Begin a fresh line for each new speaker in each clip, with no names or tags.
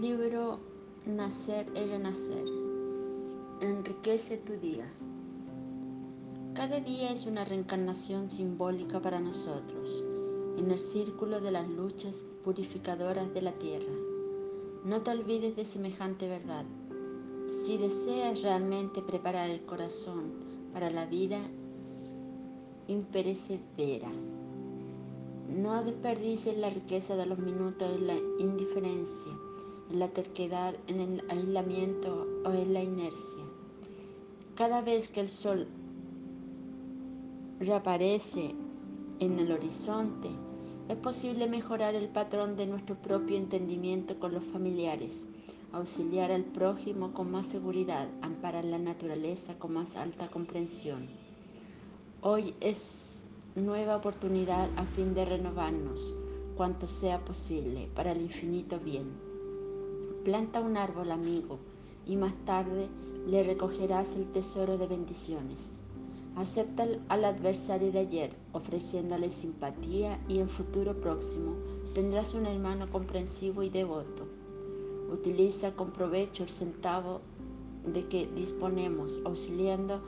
libro Nacer y Renacer. Enriquece tu día. Cada día es una reencarnación simbólica para nosotros, en el círculo de las luchas purificadoras de la tierra. No te olvides de semejante verdad. Si deseas realmente preparar el corazón para la vida imperecedera, no desperdicies la riqueza de los minutos en la indiferencia en la terquedad, en el aislamiento o en la inercia. Cada vez que el sol reaparece en el horizonte, es posible mejorar el patrón de nuestro propio entendimiento con los familiares, auxiliar al prójimo con más seguridad, amparar la naturaleza con más alta comprensión. Hoy es nueva oportunidad a fin de renovarnos cuanto sea posible para el infinito bien. Planta un árbol amigo y más tarde le recogerás el tesoro de bendiciones. Acepta al adversario de ayer, ofreciéndole simpatía y en futuro próximo tendrás un hermano comprensivo y devoto. Utiliza con provecho el centavo de que disponemos, auxiliando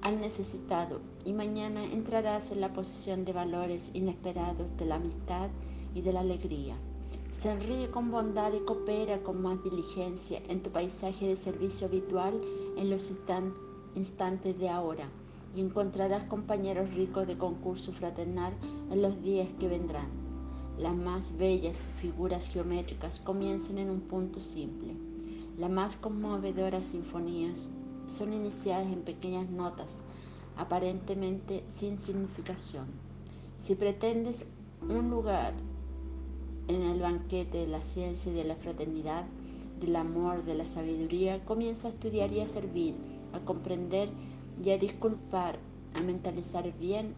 al necesitado, y mañana entrarás en la posición de valores inesperados de la amistad y de la alegría. Sonríe con bondad y coopera con más diligencia en tu paisaje de servicio habitual en los instantes de ahora y encontrarás compañeros ricos de concurso fraternal en los días que vendrán. Las más bellas figuras geométricas comienzan en un punto simple. Las más conmovedoras sinfonías son iniciadas en pequeñas notas, aparentemente sin significación. Si pretendes un lugar en el banquete de la ciencia y de la fraternidad, del amor, de la sabiduría, comienza a estudiar y a servir, a comprender y a disculpar, a mentalizar bien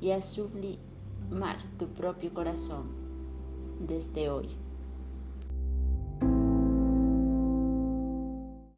y a sublimar tu propio corazón desde hoy.